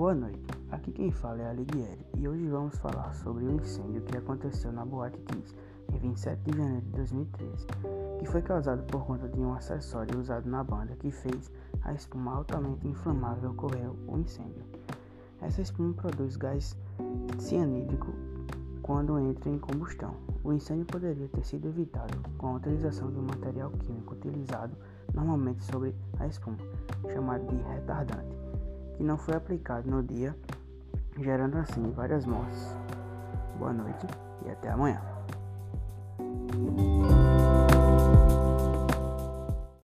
Boa noite, aqui quem fala é a Liguieri e hoje vamos falar sobre o incêndio que aconteceu na Boate Kiss em 27 de janeiro de 2013, que foi causado por conta de um acessório usado na banda que fez a espuma altamente inflamável ocorrer o incêndio. Essa espuma produz gás cianídrico quando entra em combustão. O incêndio poderia ter sido evitado com a utilização de um material químico utilizado normalmente sobre a espuma, chamado de retardante que não foi aplicado no dia, gerando assim várias mortes. Boa noite e até amanhã.